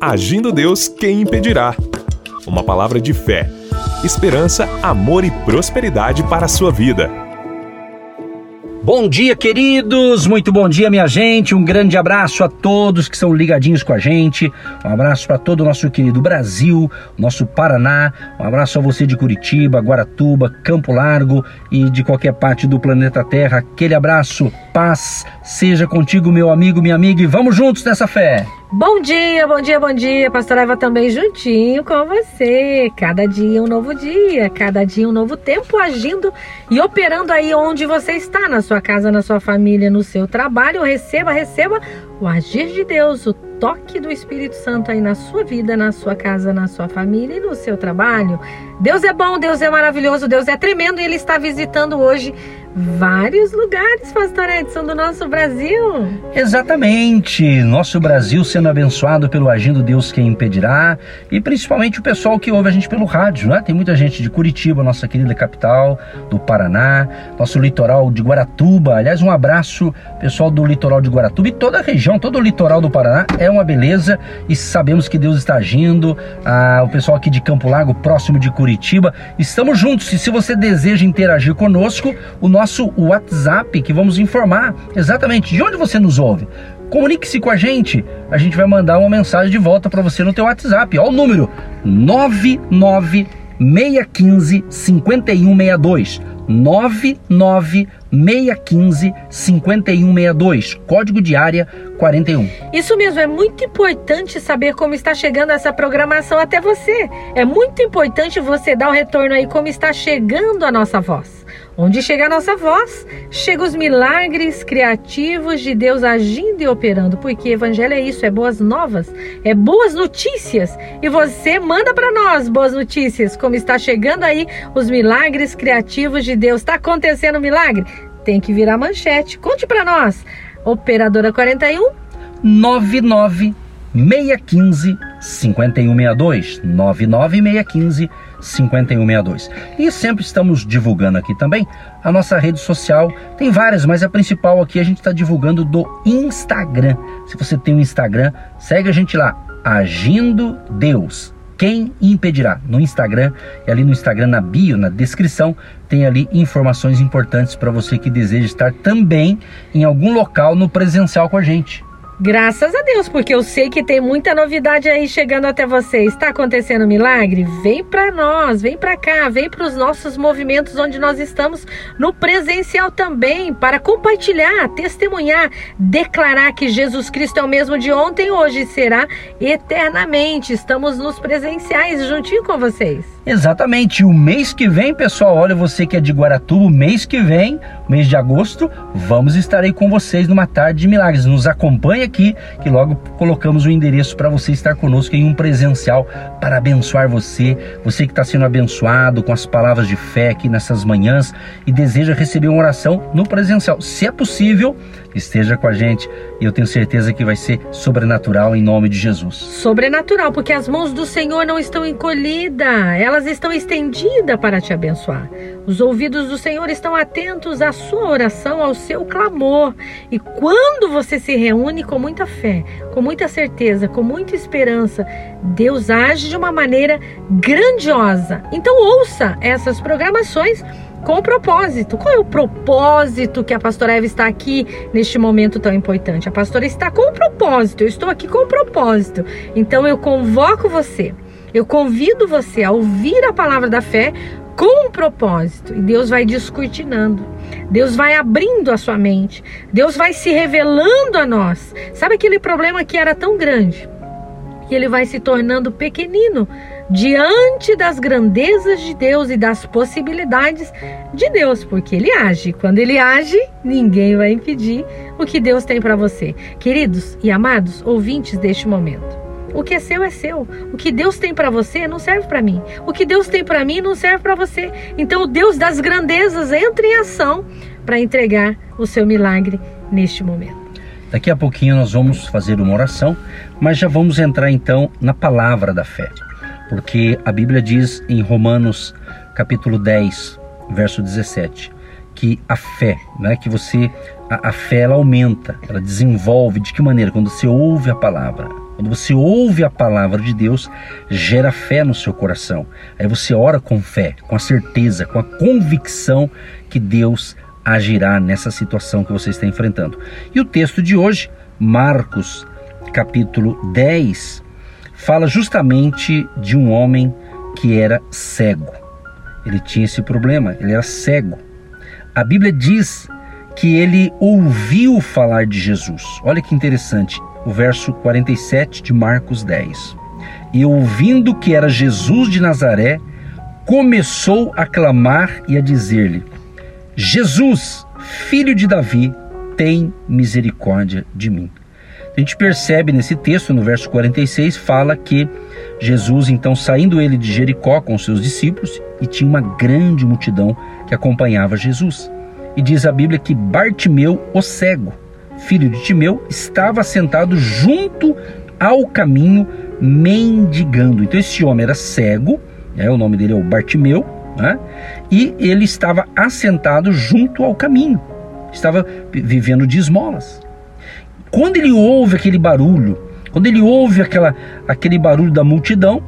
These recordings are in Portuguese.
Agindo Deus, quem impedirá? Uma palavra de fé, esperança, amor e prosperidade para a sua vida. Bom dia, queridos! Muito bom dia, minha gente. Um grande abraço a todos que são ligadinhos com a gente. Um abraço para todo o nosso querido Brasil, nosso Paraná. Um abraço a você de Curitiba, Guaratuba, Campo Largo e de qualquer parte do planeta Terra. Aquele abraço, paz seja contigo, meu amigo, minha amiga, e vamos juntos nessa fé. Bom dia, bom dia, bom dia. Pastor Eva também juntinho com você. Cada dia um novo dia, cada dia um novo tempo agindo e operando aí onde você está, na sua casa, na sua família, no seu trabalho. Receba, receba o agir de Deus, o toque do Espírito Santo aí na sua vida, na sua casa, na sua família e no seu trabalho. Deus é bom, Deus é maravilhoso, Deus é tremendo e Ele está visitando hoje vários lugares, Pastor Edson, do nosso Brasil. Exatamente, nosso Brasil sendo abençoado pelo agindo Deus quem impedirá e principalmente o pessoal que ouve a gente pelo rádio, né? Tem muita gente de Curitiba, nossa querida capital, do Paraná, nosso litoral de Guaratuba. Aliás, um abraço pessoal do litoral de Guaratuba e toda a região, todo o litoral do Paraná é uma beleza e sabemos que Deus está agindo. Ah, o pessoal aqui de Campo Largo, próximo de Curitiba, estamos juntos. E se você deseja interagir conosco, o nosso nosso WhatsApp que vamos informar exatamente de onde você nos ouve. Comunique-se com a gente. A gente vai mandar uma mensagem de volta para você no teu WhatsApp. Olha o número 99615 5162. 99615 5162, código de área 41. Isso mesmo, é muito importante saber como está chegando essa programação até você. É muito importante você dar o retorno aí como está chegando a nossa voz. Onde chega a nossa voz, chega os milagres criativos de Deus agindo e operando, porque evangelho é isso, é boas novas, é boas notícias. E você manda para nós boas notícias, como está chegando aí os milagres criativos de Deus. Está acontecendo milagre? Tem que virar manchete. Conte para nós. Operadora 41 99 615 5162 99615 5162. E sempre estamos divulgando aqui também a nossa rede social. Tem várias, mas a principal aqui a gente está divulgando do Instagram. Se você tem um Instagram, segue a gente lá, Agindo Deus. Quem impedirá? No Instagram e ali no Instagram, na bio, na descrição, tem ali informações importantes para você que deseja estar também em algum local no presencial com a gente. Graças a Deus, porque eu sei que tem muita novidade aí chegando até você. Está acontecendo um milagre? Vem para nós, vem para cá, vem para os nossos movimentos onde nós estamos no presencial também, para compartilhar, testemunhar, declarar que Jesus Cristo é o mesmo de ontem, hoje e será eternamente. Estamos nos presenciais juntinho com vocês. Exatamente. O mês que vem, pessoal, olha você que é de Guaratuba, mês que vem, mês de agosto, vamos estar aí com vocês numa tarde de milagres. Nos acompanhe aqui, que logo colocamos o endereço para você estar conosco em um presencial para abençoar você, você que está sendo abençoado com as palavras de fé aqui nessas manhãs e deseja receber uma oração no presencial. Se é possível, esteja com a gente e eu tenho certeza que vai ser sobrenatural em nome de Jesus. Sobrenatural, porque as mãos do Senhor não estão encolhidas, elas estão estendidas para te abençoar. Os ouvidos do Senhor estão atentos à sua oração, ao seu clamor. E quando você se reúne com muita fé, com muita certeza, com muita esperança, Deus age de uma maneira grandiosa. Então ouça essas programações com propósito. Qual é o propósito que a pastora Eva está aqui neste momento tão importante? A pastora está com um propósito, eu estou aqui com um propósito. Então eu convoco você, eu convido você a ouvir a palavra da fé com um propósito. E Deus vai descortinando. Deus vai abrindo a sua mente. Deus vai se revelando a nós. Sabe aquele problema que era tão grande? Que ele vai se tornando pequenino diante das grandezas de Deus e das possibilidades de Deus, porque ele age. Quando ele age, ninguém vai impedir o que Deus tem para você. Queridos e amados ouvintes deste momento, o que é seu é seu. O que Deus tem para você não serve para mim. O que Deus tem para mim não serve para você. Então o Deus das grandezas entra em ação para entregar o seu milagre neste momento. Daqui a pouquinho nós vamos fazer uma oração, mas já vamos entrar então na palavra da fé. Porque a Bíblia diz em Romanos capítulo 10, verso 17, que a fé, né, que você a, a fé ela aumenta, ela desenvolve de que maneira quando você ouve a palavra, Quando você ouve a palavra de Deus, gera fé no seu coração. Aí você ora com fé, com a certeza, com a convicção que Deus agirá nessa situação que você está enfrentando. E o texto de hoje, Marcos, capítulo 10, fala justamente de um homem que era cego. Ele tinha esse problema, ele era cego. A Bíblia diz que ele ouviu falar de Jesus. Olha que interessante o verso 47 de Marcos 10. E ouvindo que era Jesus de Nazaré, começou a clamar e a dizer-lhe: Jesus, filho de Davi, tem misericórdia de mim. A gente percebe nesse texto, no verso 46, fala que Jesus, então, saindo ele de Jericó com seus discípulos, e tinha uma grande multidão que acompanhava Jesus. E diz a Bíblia que Bartimeu, o cego, filho de Timeu, estava sentado junto ao caminho, mendigando. Então, esse homem era cego, é, o nome dele é o Bartimeu, né? e ele estava assentado junto ao caminho, estava vivendo de esmolas. Quando ele ouve aquele barulho, quando ele ouve aquela, aquele barulho da multidão,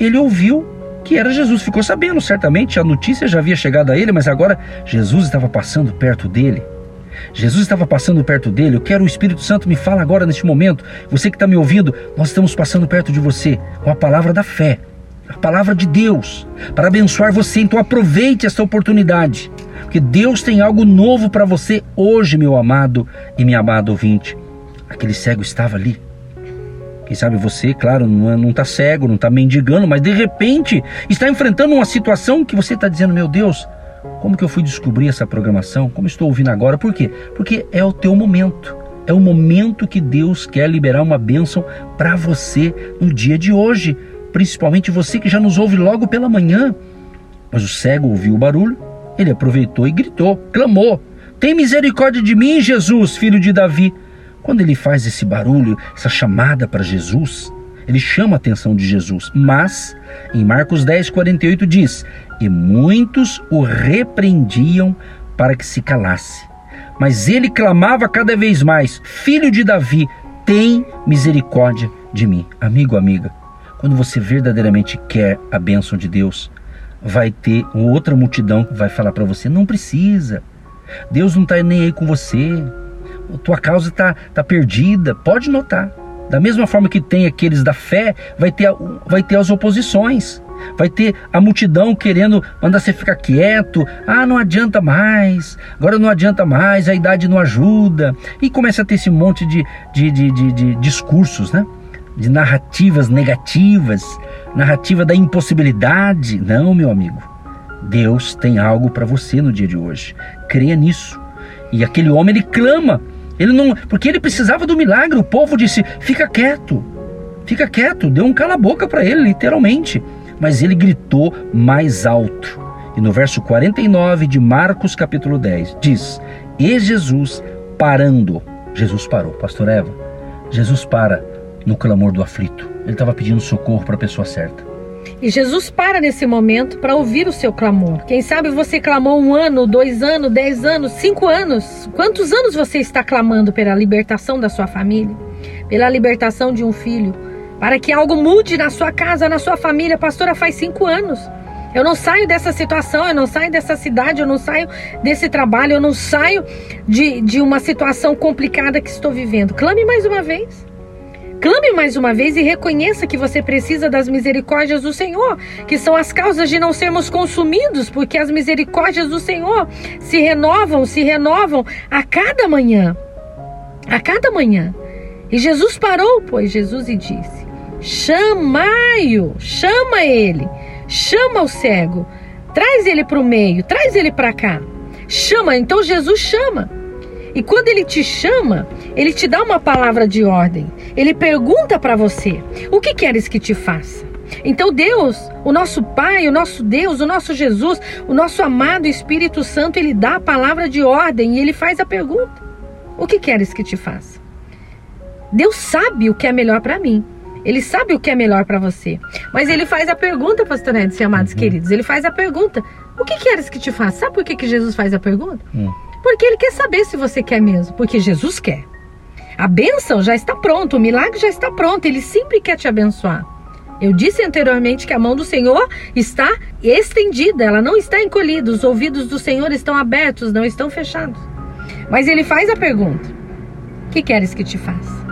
ele ouviu que era Jesus. Ficou sabendo, certamente, a notícia já havia chegado a ele, mas agora Jesus estava passando perto dele. Jesus estava passando perto dele. Eu quero o Espírito Santo me fala agora neste momento. Você que está me ouvindo, nós estamos passando perto de você com a palavra da fé, a palavra de Deus, para abençoar você. Então aproveite essa oportunidade, porque Deus tem algo novo para você hoje, meu amado e minha amada ouvinte. Aquele cego estava ali. Quem sabe você, claro, não está é, cego, não está mendigando, mas de repente está enfrentando uma situação que você está dizendo: Meu Deus, como que eu fui descobrir essa programação? Como estou ouvindo agora? Por quê? Porque é o teu momento. É o momento que Deus quer liberar uma bênção para você no dia de hoje. Principalmente você que já nos ouve logo pela manhã. Mas o cego ouviu o barulho, ele aproveitou e gritou, clamou: Tem misericórdia de mim, Jesus, filho de Davi. Quando ele faz esse barulho, essa chamada para Jesus, ele chama a atenção de Jesus. Mas, em Marcos 10, 48 diz: E muitos o repreendiam para que se calasse. Mas ele clamava cada vez mais: Filho de Davi, tem misericórdia de mim. Amigo, amiga, quando você verdadeiramente quer a bênção de Deus, vai ter outra multidão que vai falar para você: Não precisa. Deus não está nem aí com você. Tua causa está tá perdida. Pode notar. Da mesma forma que tem aqueles da fé, vai ter, vai ter as oposições. Vai ter a multidão querendo mandar você ficar quieto. Ah, não adianta mais. Agora não adianta mais, a idade não ajuda. E começa a ter esse monte de, de, de, de, de discursos, né? De narrativas negativas, narrativa da impossibilidade. Não, meu amigo. Deus tem algo para você no dia de hoje. Creia nisso. E aquele homem ele clama ele não, porque ele precisava do milagre. O povo disse: "Fica quieto. Fica quieto". Deu um cala-boca para ele, literalmente. Mas ele gritou mais alto. E no verso 49 de Marcos capítulo 10 diz: "E Jesus parando, Jesus parou, pastor Eva. Jesus para no clamor do aflito. Ele estava pedindo socorro para a pessoa certa. E Jesus para nesse momento para ouvir o seu clamor. Quem sabe você clamou um ano, dois anos, dez anos, cinco anos. Quantos anos você está clamando pela libertação da sua família? Pela libertação de um filho? Para que algo mude na sua casa, na sua família? Pastora, faz cinco anos. Eu não saio dessa situação, eu não saio dessa cidade, eu não saio desse trabalho, eu não saio de, de uma situação complicada que estou vivendo. Clame mais uma vez. Clame mais uma vez e reconheça que você precisa das misericórdias do Senhor, que são as causas de não sermos consumidos, porque as misericórdias do Senhor se renovam, se renovam a cada manhã. A cada manhã. E Jesus parou, pois Jesus e disse: Chamai-o, chama ele, chama o cego, traz ele para o meio, traz ele para cá. Chama, então Jesus chama. E quando ele te chama, ele te dá uma palavra de ordem. Ele pergunta para você: O que queres que te faça? Então Deus, o nosso Pai, o nosso Deus, o nosso Jesus, o nosso amado Espírito Santo, ele dá a palavra de ordem e ele faz a pergunta: O que queres que te faça? Deus sabe o que é melhor para mim. Ele sabe o que é melhor para você. Mas ele faz a pergunta, pastor Edson, amados uhum. queridos. Ele faz a pergunta: O que queres que te faça? Sabe por que, que Jesus faz a pergunta? Uhum. Porque ele quer saber se você quer mesmo, porque Jesus quer. A bênção já está pronta, o milagre já está pronto, ele sempre quer te abençoar. Eu disse anteriormente que a mão do Senhor está estendida, ela não está encolhida, os ouvidos do Senhor estão abertos, não estão fechados. Mas ele faz a pergunta: Que queres que te faça?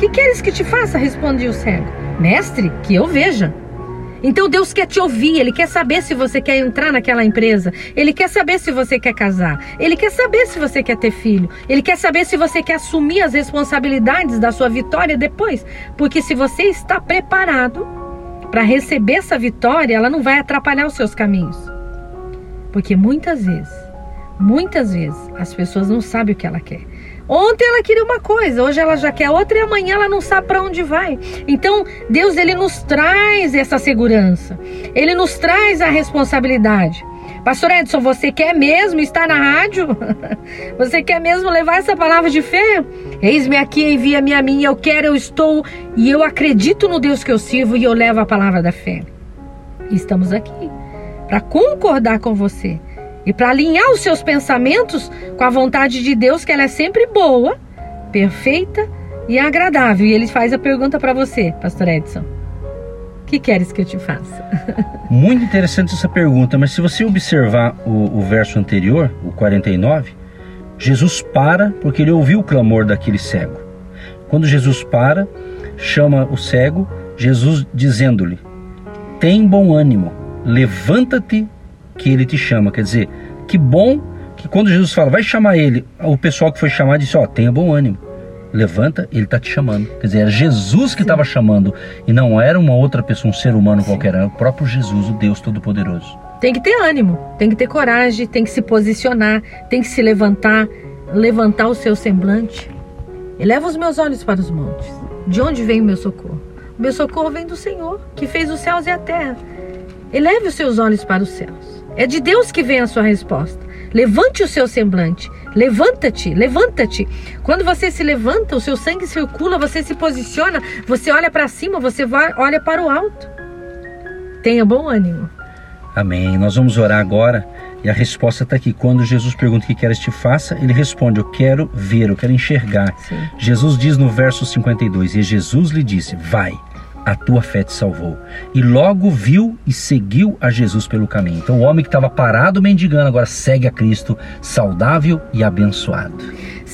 Que queres que te faça? Responde o cego. Mestre, que eu veja. Então Deus quer te ouvir, Ele quer saber se você quer entrar naquela empresa, Ele quer saber se você quer casar, Ele quer saber se você quer ter filho, Ele quer saber se você quer assumir as responsabilidades da sua vitória depois. Porque se você está preparado para receber essa vitória, ela não vai atrapalhar os seus caminhos. Porque muitas vezes, muitas vezes, as pessoas não sabem o que ela quer. Ontem ela queria uma coisa, hoje ela já quer outra e amanhã ela não sabe para onde vai. Então, Deus ele nos traz essa segurança. Ele nos traz a responsabilidade. Pastor Edson, você quer mesmo estar na rádio? Você quer mesmo levar essa palavra de fé? Eis-me aqui, envia-me a mim, eu quero, eu estou e eu acredito no Deus que eu sirvo e eu levo a palavra da fé. Estamos aqui para concordar com você e para alinhar os seus pensamentos com a vontade de Deus, que ela é sempre boa, perfeita e agradável. E ele faz a pergunta para você, Pastor Edson. O que queres que eu te faça? Muito interessante essa pergunta, mas se você observar o, o verso anterior, o 49, Jesus para porque ele ouviu o clamor daquele cego. Quando Jesus para, chama o cego, Jesus dizendo-lhe: Tem bom ânimo, levanta-te que ele te chama. Quer dizer, que bom que quando Jesus fala, vai chamar ele, o pessoal que foi chamar disse: Ó, tenha bom ânimo. Levanta, ele está te chamando. Quer dizer, era Jesus que estava chamando e não era uma outra pessoa, um ser humano Sim. qualquer, era o próprio Jesus, o Deus Todo-Poderoso. Tem que ter ânimo, tem que ter coragem, tem que se posicionar, tem que se levantar, levantar o seu semblante. Eleva os meus olhos para os montes. De onde vem o meu socorro? O meu socorro vem do Senhor, que fez os céus e a terra. Eleve os seus olhos para os céus. É de Deus que vem a sua resposta. Levante o seu semblante. Levanta-te, levanta-te. Quando você se levanta, o seu sangue circula, você se posiciona, você olha para cima, você vai, olha para o alto. Tenha bom ânimo. Amém. Nós vamos orar agora e a resposta está aqui. Quando Jesus pergunta o que queres te faça, ele responde: Eu quero ver, eu quero enxergar. Sim. Jesus diz no verso 52: E Jesus lhe disse: Vai a tua fé te salvou. E logo viu e seguiu a Jesus pelo caminho. Então o homem que estava parado mendigando agora segue a Cristo, saudável e abençoado.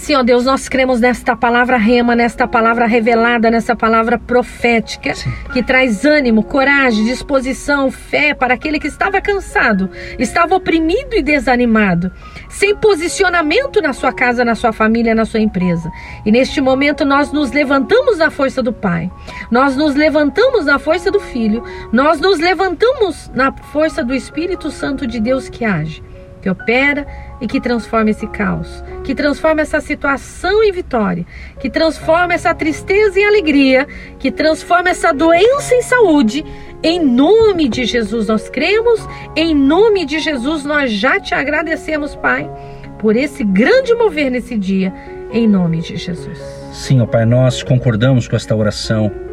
Sim, ó Deus, nós cremos nesta palavra rema, nesta palavra revelada, nessa palavra profética, Sim. que traz ânimo, coragem, disposição, fé para aquele que estava cansado, estava oprimido e desanimado, sem posicionamento na sua casa, na sua família, na sua empresa. E neste momento nós nos levantamos na força do Pai, nós nos levantamos na força do Filho, nós nos levantamos na força do Espírito Santo de Deus que age, que opera e que transforma esse caos, que transforma essa situação em vitória, que transforma essa tristeza em alegria, que transforma essa doença em saúde. Em nome de Jesus nós cremos, em nome de Jesus nós já te agradecemos, Pai, por esse grande mover nesse dia, em nome de Jesus. Sim, ó Pai, nós concordamos com esta oração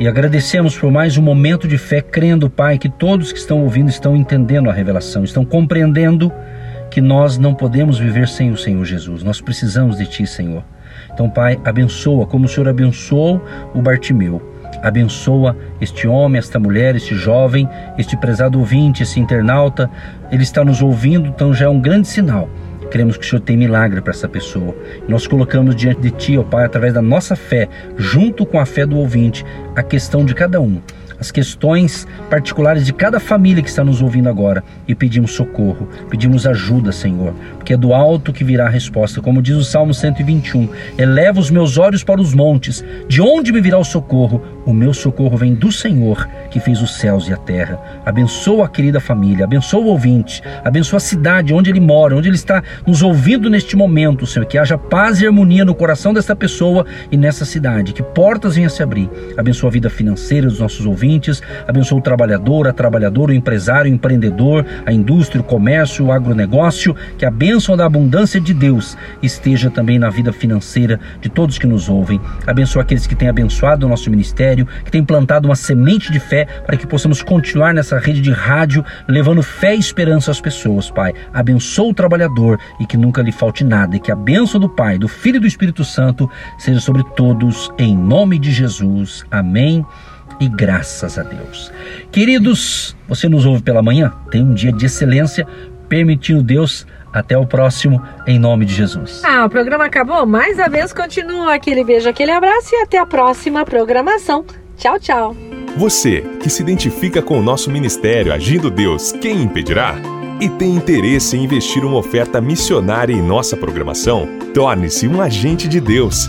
e agradecemos por mais um momento de fé, crendo, Pai, que todos que estão ouvindo estão entendendo a revelação, estão compreendendo que nós não podemos viver sem o Senhor Jesus. Nós precisamos de Ti, Senhor. Então, Pai, abençoa como o Senhor abençoou o Bartimeu. Abençoa este homem, esta mulher, este jovem, este prezado ouvinte, esse internauta. Ele está nos ouvindo, então já é um grande sinal. Queremos que o Senhor tenha milagre para essa pessoa. Nós colocamos diante de Ti, ó Pai, através da nossa fé, junto com a fé do ouvinte, a questão de cada um as questões particulares de cada família que está nos ouvindo agora e pedimos socorro, pedimos ajuda, Senhor, porque é do alto que virá a resposta. Como diz o Salmo 121, eleva os meus olhos para os montes, de onde me virá o socorro? O meu socorro vem do Senhor, que fez os céus e a terra. Abençoa a querida família, abençoa o ouvinte, abençoa a cidade onde ele mora, onde ele está nos ouvindo neste momento, Senhor. Que haja paz e harmonia no coração desta pessoa e nessa cidade, que portas venham a se abrir. Abençoa a vida financeira dos nossos ouvintes, abençoa o trabalhador, a trabalhadora, o empresário, o empreendedor, a indústria, o comércio, o agronegócio. Que a bênção da abundância de Deus esteja também na vida financeira de todos que nos ouvem. Abençoa aqueles que têm abençoado o nosso ministério que tem plantado uma semente de fé para que possamos continuar nessa rede de rádio, levando fé e esperança às pessoas, Pai. Abençoa o trabalhador e que nunca lhe falte nada, e que a bênção do Pai, do Filho e do Espírito Santo seja sobre todos, em nome de Jesus. Amém e graças a Deus. Queridos, você nos ouve pela manhã? Tem um dia de excelência, permitindo Deus. Até o próximo, em nome de Jesus. Ah, o programa acabou, mas a vez continua. Aquele beijo, aquele abraço e até a próxima programação. Tchau, tchau. Você que se identifica com o nosso ministério Agindo Deus, quem impedirá? E tem interesse em investir uma oferta missionária em nossa programação? Torne-se um agente de Deus